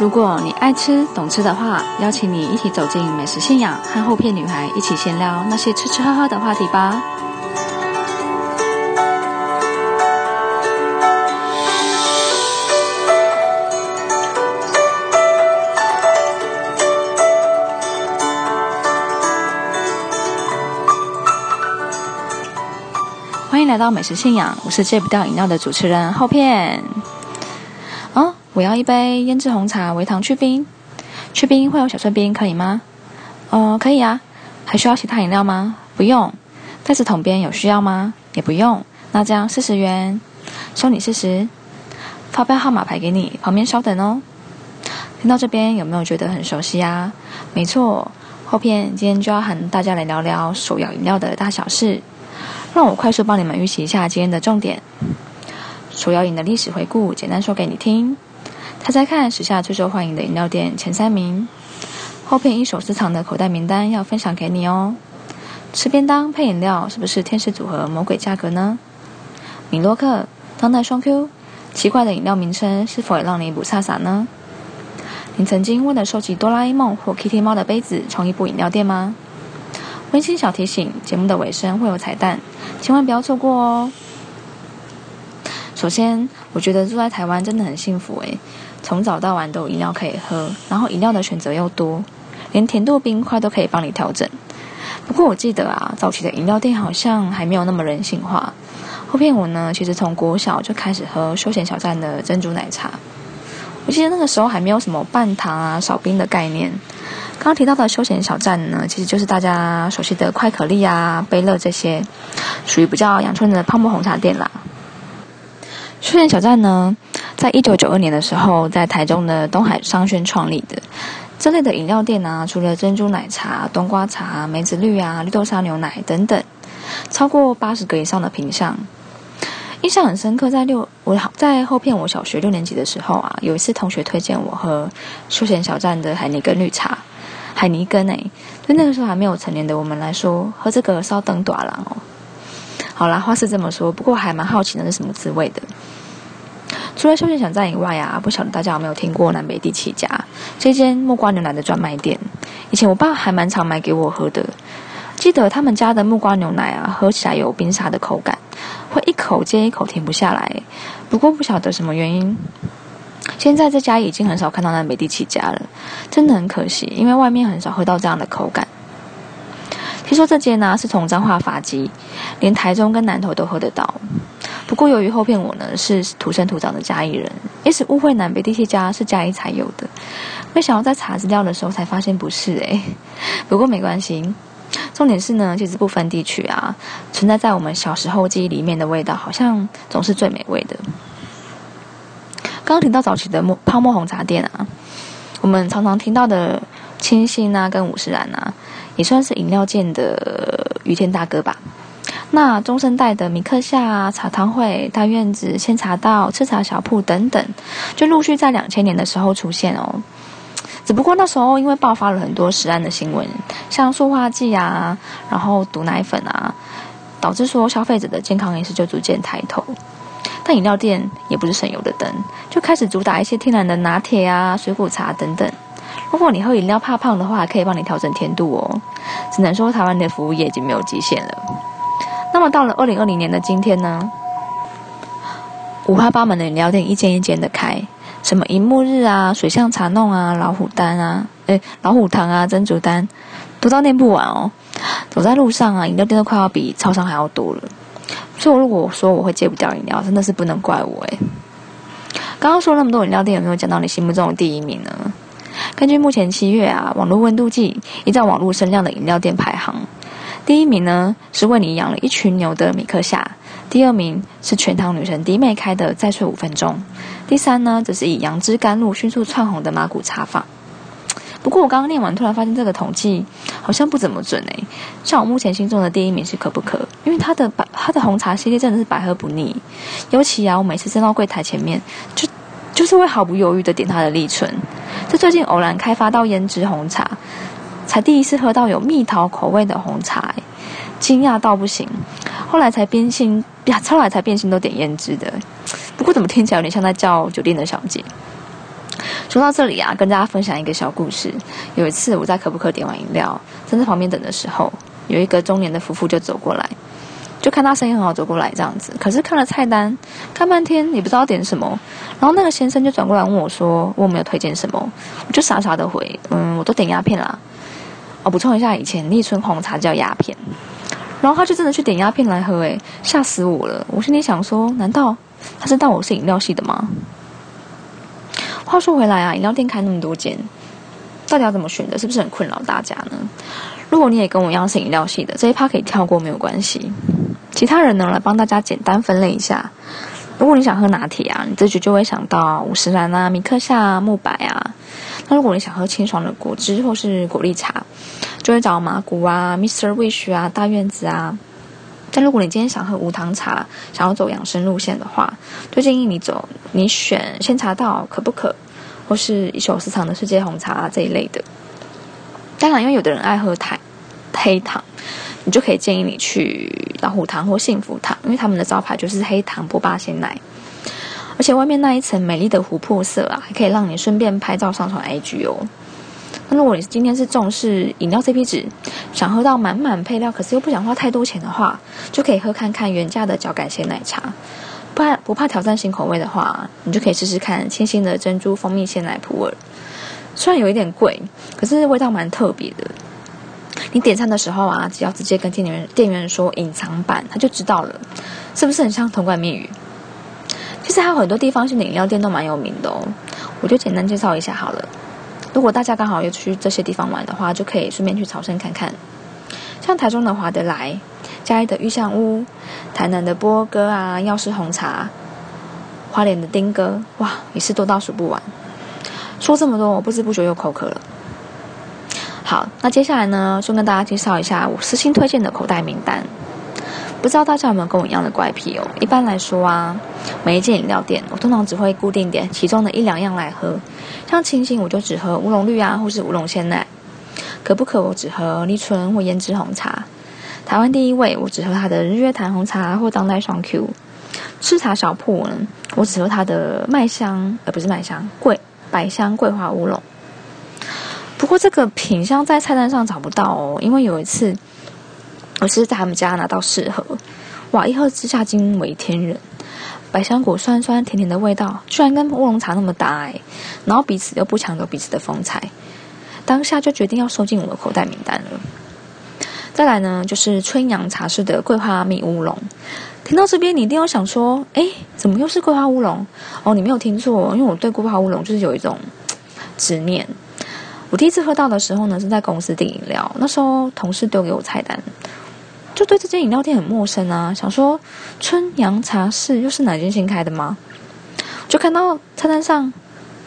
如果你爱吃、懂吃的话，邀请你一起走进美食信仰，和后片女孩一起闲聊那些吃吃喝喝的话题吧。欢迎来到美食信仰，我是戒不掉饮料的主持人后片。我要一杯腌制红茶，微糖去冰。去冰会有小碎冰，可以吗？哦，可以啊。还需要其他饮料吗？不用。在此桶边有需要吗？也不用。那这样四十元，收你四十。发票号码牌给你，旁边稍等哦。听到这边有没有觉得很熟悉啊？没错，后片今天就要和大家来聊聊手摇饮料的大小事。让我快速帮你们预习一下今天的重点。手摇饮的历史回顾，简单说给你听。猜猜看，时下最受欢迎的饮料店前三名。后片一手私藏的口袋名单要分享给你哦。吃便当配饮料，是不是天使组合魔鬼价格呢？米洛克、当代双 Q，奇怪的饮料名称是否也让你不飒飒呢？你曾经为了收集哆啦 A 梦或 Kitty 猫的杯子，创一部饮料店吗？温馨小提醒：节目的尾声会有彩蛋，千万不要错过哦。首先，我觉得住在台湾真的很幸福诶，从早到晚都有饮料可以喝，然后饮料的选择又多，连甜度、冰块都可以帮你调整。不过我记得啊，早期的饮料店好像还没有那么人性化。后片我呢，其实从国小就开始喝休闲小站的珍珠奶茶。我记得那个时候还没有什么半糖啊、少冰的概念。刚提到的休闲小站呢，其实就是大家熟悉的快可丽啊、杯乐这些，属于比较阳春的泡沫红茶店啦。休闲小站呢，在一九九二年的时候，在台中的东海商圈创立的。这类的饮料店呢，除了珍珠奶茶、冬瓜茶、梅子绿啊、绿豆沙牛奶等等，超过八十个以上的品相。印象很深刻，在六我在后片我小学六年级的时候啊，有一次同学推荐我喝休闲小站的海尼根绿茶。海尼根诶，对那个时候还没有成年的我们来说，喝这个稍等短了哦。好啦，话是这么说，不过还蛮好奇那是什么滋味的。除了休闲小站以外啊，不晓得大家有没有听过南北地起家这间木瓜牛奶的专卖店？以前我爸还蛮常买给我喝的。记得他们家的木瓜牛奶啊，喝起来有冰沙的口感，会一口接一口停不下来。不过不晓得什么原因。现在这家已经很少看到南美第奇家了，真的很可惜，因为外面很少喝到这样的口感。听说这间呢是从彰化发迹，连台中跟南投都喝得到。不过由于后片我呢是土生土长的嘉义人，一直误会南北第七家是嘉义才有的，没想到在查资料的时候才发现不是诶。不过没关系，重点是呢，其实不分地区啊，存在在我们小时候记忆里面的味道，好像总是最美味的。刚刚提到早期的泡沫红茶店啊，我们常常听到的清新啊，跟五十岚啊，也算是饮料界的于天大哥吧。那中生代的米克夏、茶汤会、大院子、仙茶道、吃茶小铺等等，就陆续在两千年的时候出现哦。只不过那时候因为爆发了很多食安的新闻，像塑化剂啊，然后毒奶粉啊，导致说消费者的健康意识就逐渐抬头。但饮料店也不是省油的灯，就开始主打一些天然的拿铁啊、水果茶等等。如果你喝饮料怕胖的话，可以帮你调整甜度哦。只能说台湾的服务业已经没有极限了。那么到了二零二零年的今天呢，五花八门的饮料店一间一间的开，什么银幕日啊、水象茶弄啊、老虎丹啊、哎老虎堂啊、珍珠丹，都到念不完哦。走在路上啊，饮料店都快要比超商还要多了。所以，如果说我会戒不掉饮料，真的是不能怪我诶。刚刚说那么多饮料店，有没有讲到你心目中的第一名呢？根据目前七月啊网络温度计依照网络声量的饮料店排行，第一名呢是为你养了一群牛的米克夏，第二名是全糖女神迪妹开的再睡五分钟，第三呢则是以杨枝甘露迅速窜红的马古茶坊。不过我刚刚念完，突然发现这个统计好像不怎么准诶。像我目前心中的第一名是可不可，因为它的百它的红茶系列真的是百喝不腻。尤其啊，我每次站到柜台前面，就就是会毫不犹豫的点它的立春。这最近偶然开发到胭脂红茶，才第一次喝到有蜜桃口味的红茶，惊讶到不行。后来才变心，呀，后来才变心都点胭脂的。不过怎么听起来有点像在叫酒店的小姐？说到这里啊，跟大家分享一个小故事。有一次我在可不可点完饮料，站在旁边等的时候，有一个中年的夫妇就走过来，就看他生意很好，走过来这样子。可是看了菜单，看半天也不知道点什么。然后那个先生就转过来问我说：“我没有推荐什么？”我就傻傻的回：“嗯，我都点鸦片啦。”哦，补充一下，以前立春红茶叫鸦片。然后他就真的去点鸦片来喝，诶，吓死我了！我心里想说，难道他知道我是饮料系的吗？话说回来啊，饮料店开那么多间，到底要怎么选的？是不是很困扰大家呢？如果你也跟我一样是饮料系的，这一趴可以跳过没有关系。其他人呢，来帮大家简单分类一下。如果你想喝拿铁啊，你这局就会想到五十兰啊、米克夏、啊木白啊。那如果你想喝清爽的果汁或是果粒茶，就会找麻古啊、Mr. Wish 啊、大院子啊。但如果你今天想喝无糖茶，想要走养生路线的话，就建议你走，你选鲜茶道可不可，或是一手私藏的世界红茶这一类的。当然，因为有的人爱喝台黑糖，你就可以建议你去老虎糖或幸福糖，因为他们的招牌就是黑糖波霸鲜奶，而且外面那一层美丽的琥珀色啊，还可以让你顺便拍照上传 IG 哦。那如果你今天是重视饮料 CP 值，想喝到满满配料，可是又不想花太多钱的话，就可以喝看看原价的脚感鲜奶茶。不怕不怕挑战新口味的话，你就可以试试看清新的珍珠蜂蜜鲜奶普洱。虽然有一点贵，可是味道蛮特别的。你点餐的时候啊，只要直接跟店员店员说隐藏版，他就知道了，是不是很像通关密语？其实还有很多地方性的饮料店都蛮有名的哦，我就简单介绍一下好了。如果大家刚好有去这些地方玩的话，就可以顺便去朝圣看看。像台中的华德来、嘉义的玉香屋、台南的波哥啊、药师红茶、花莲的丁哥，哇，也是多到数不完。说这么多，我不知不觉又口渴了。好，那接下来呢，就跟大家介绍一下我私心推荐的口袋名单。不知道大家有没有跟我一样的怪癖哦？一般来说啊，每一间饮料店，我通常只会固定点其中的一两样来喝。像清新，我就只喝乌龙绿啊，或是乌龙鲜奶；可不可，我只喝立春或胭脂红茶。台湾第一位，我只喝它的日月潭红茶或当代双 Q。吃茶小铺呢，我只喝它的麦香，而不是麦香桂百香桂花乌龙。不过这个品相在菜单上找不到哦，因为有一次。我是在他们家拿到试喝，哇！一喝之下惊为天人，百香果酸酸甜甜的味道，居然跟乌龙茶那么搭哎！然后彼此又不抢走彼此的风采，当下就决定要收进我的口袋名单了。再来呢，就是春阳茶室的桂花蜜乌龙。听到这边，你一定要想说，哎，怎么又是桂花乌龙？哦，你没有听错，因为我对桂花乌龙就是有一种执念。我第一次喝到的时候呢，是在公司订饮料，那时候同事丢给我菜单。就对这间饮料店很陌生啊，想说春阳茶室又是哪间新开的吗？就看到菜单上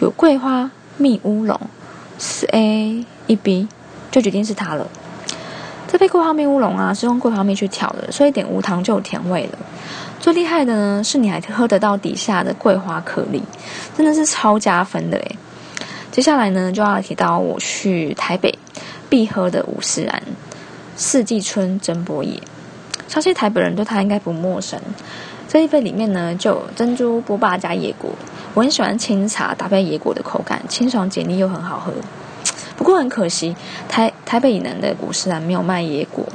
有桂花蜜乌龙，四 A 一 B，就决定是它了。这杯桂花蜜乌龙啊，是用桂花蜜去调的，所以点无糖就有甜味了。最厉害的呢，是你还喝得到底下的桂花颗粒，真的是超加分的诶。接下来呢，就要提到我去台北必喝的五十兰。四季春珍波野，相信台北人对它应该不陌生。这一杯里面呢，就有珍珠波霸加野果。我很喜欢清茶搭配野果的口感，清爽解腻又很好喝。不过很可惜，台台北以南的五十兰没有卖野果。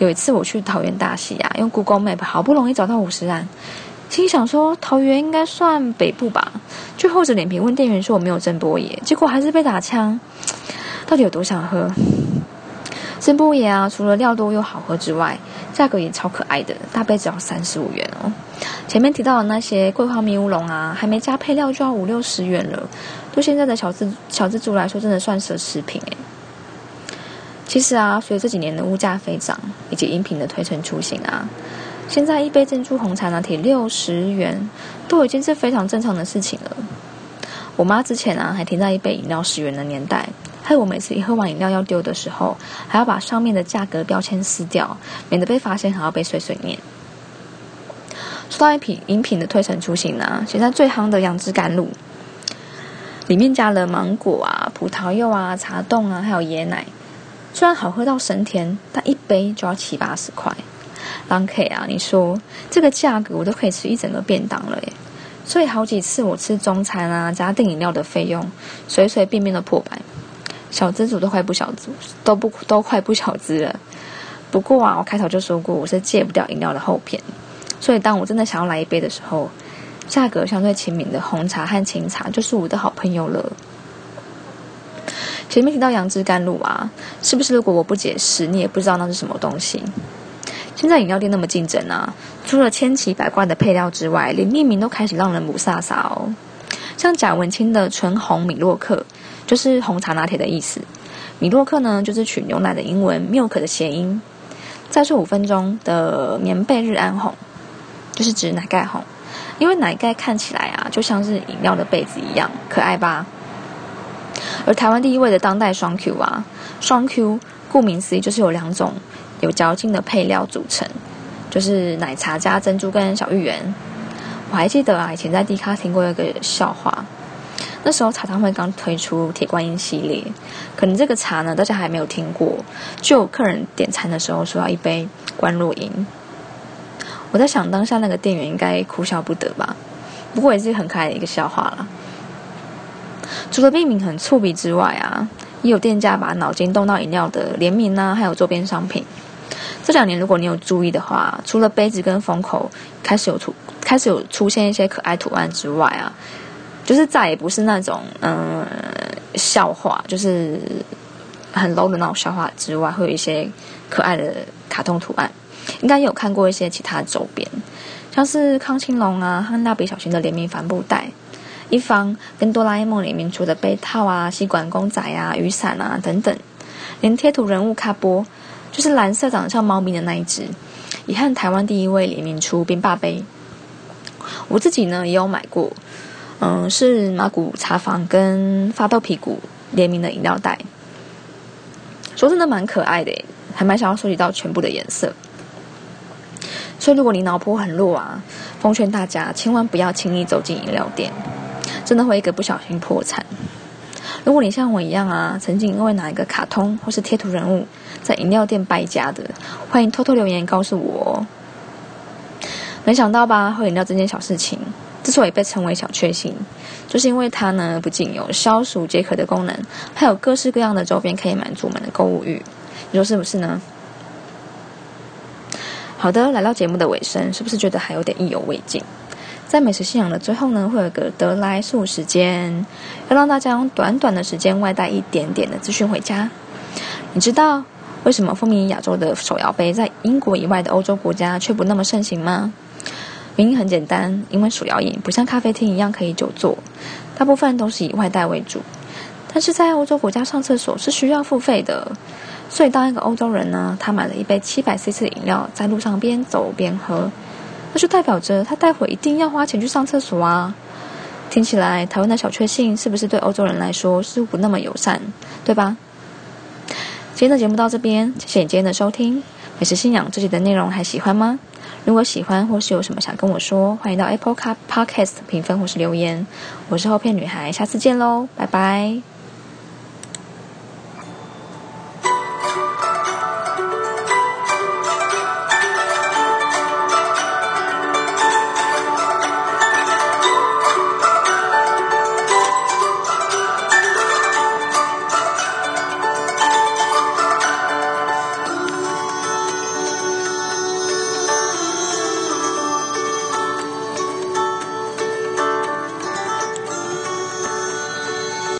有一次我去桃园大溪啊，用 Google Map 好不容易找到五十兰，心想说桃园应该算北部吧，就厚着脸皮问店员说我没有珍波野，结果还是被打枪。到底有多想喝？珍波野啊，除了料多又好喝之外，价格也超可爱的，大杯只要三十五元哦。前面提到的那些桂花蜜乌龙啊，还没加配料就要五六十元了，对现在的小资小资族来说，真的算奢侈品诶。其实啊，随着这几年的物价飞涨以及饮品的推陈出新啊，现在一杯珍珠红茶拿铁六十元，都已经是非常正常的事情了。我妈之前啊，还停在一杯饮料十元的年代。害我每次一喝完饮料要丢的时候，还要把上面的价格标签撕掉，免得被发现还要被碎碎念。说到一瓶饮品的推陈出新呢，现在最夯的杨枝甘露，里面加了芒果啊、葡萄柚啊、茶冻啊，还有椰奶，虽然好喝到神甜，但一杯就要七八十块。狼 K 啊，你说这个价格我都可以吃一整个便当了耶！所以好几次我吃中餐啊，加订饮料的费用，随随便便的破百，小资族都快不小资，都不都快不小资了。不过啊，我开头就说过，我是戒不掉饮料的后片，所以当我真的想要来一杯的时候，价格相对亲民的红茶和清茶就是我的好朋友了。前面提到杨枝甘露啊，是不是如果我不解释，你也不知道那是什么东西？现在饮料店那么竞争啊，除了千奇百怪的配料之外，连命名都开始让人不飒飒哦。像贾文清的纯红米洛克，就是红茶拿铁的意思。米洛克呢，就是取牛奶的英文 milk 的谐音。再说五分钟的棉被日安红，就是指奶盖红，因为奶盖看起来啊，就像是饮料的被子一样，可爱吧？而台湾第一位的当代双 Q 啊，双 Q 顾名思义就是有两种。有嚼劲的配料组成，就是奶茶加珍珠跟小芋圆。我还记得啊，以前在迪卡听过一个笑话，那时候茶汤会刚推出铁观音系列，可能这个茶呢大家还没有听过，就有客人点餐的时候说要一杯关若音。我在想当下那个店员应该哭笑不得吧，不过也是很可爱的一个笑话了。除了命名很粗鄙之外啊，也有店家把脑筋动到饮料的联名啊，还有周边商品。这两年，如果你有注意的话，除了杯子跟封口开始有出开始有出现一些可爱图案之外啊，就是再也不是那种嗯笑话，就是很 low 的那种笑话之外，会有一些可爱的卡通图案。应该有看过一些其他周边，像是康青龙啊和蜡笔小新的联名帆布袋，一方跟哆啦 A 梦联名出的杯套啊、吸管公仔啊、雨伞啊等等，连贴图人物卡波。就是蓝色长得像猫咪的那一只，也和台湾第一位联名出冰霸杯。我自己呢也有买过，嗯，是马古茶坊跟发豆皮谷联名的饮料袋。说真的蛮可爱的，还蛮想要收集到全部的颜色。所以如果你脑波很弱啊，奉劝大家千万不要轻易走进饮料店，真的会一个不小心破产。如果你像我一样啊，曾经因为哪一个卡通或是贴图人物在饮料店败家的，欢迎偷偷留言告诉我。没想到吧，喝饮料这件小事情，之所以被称为小确幸，就是因为它呢不仅有消暑解渴的功能，还有各式各样的周边可以满足我们的购物欲。你说是不是呢？好的，来到节目的尾声，是不是觉得还有点意犹未尽？在美食信仰的最后呢，会有个得来速时间，要让大家用短短的时间外带一点点的资讯回家。你知道为什么风靡亚洲的手摇杯在英国以外的欧洲国家却不那么盛行吗？原因很简单，因为手摇饮不像咖啡厅一样可以久坐，大部分都是以外带为主。但是在欧洲国家上厕所是需要付费的，所以当一个欧洲人呢，他买了一杯七百 CC 的饮料，在路上边走边喝。那就代表着他待会一定要花钱去上厕所啊！听起来台湾的小确幸是不是对欧洲人来说似乎不那么友善，对吧？今天的节目到这边，谢谢你今天的收听。美食信仰这集的内容还喜欢吗？如果喜欢或是有什么想跟我说，欢迎到 Apple Car Podcast 评分或是留言。我是后片女孩，下次见喽，拜拜。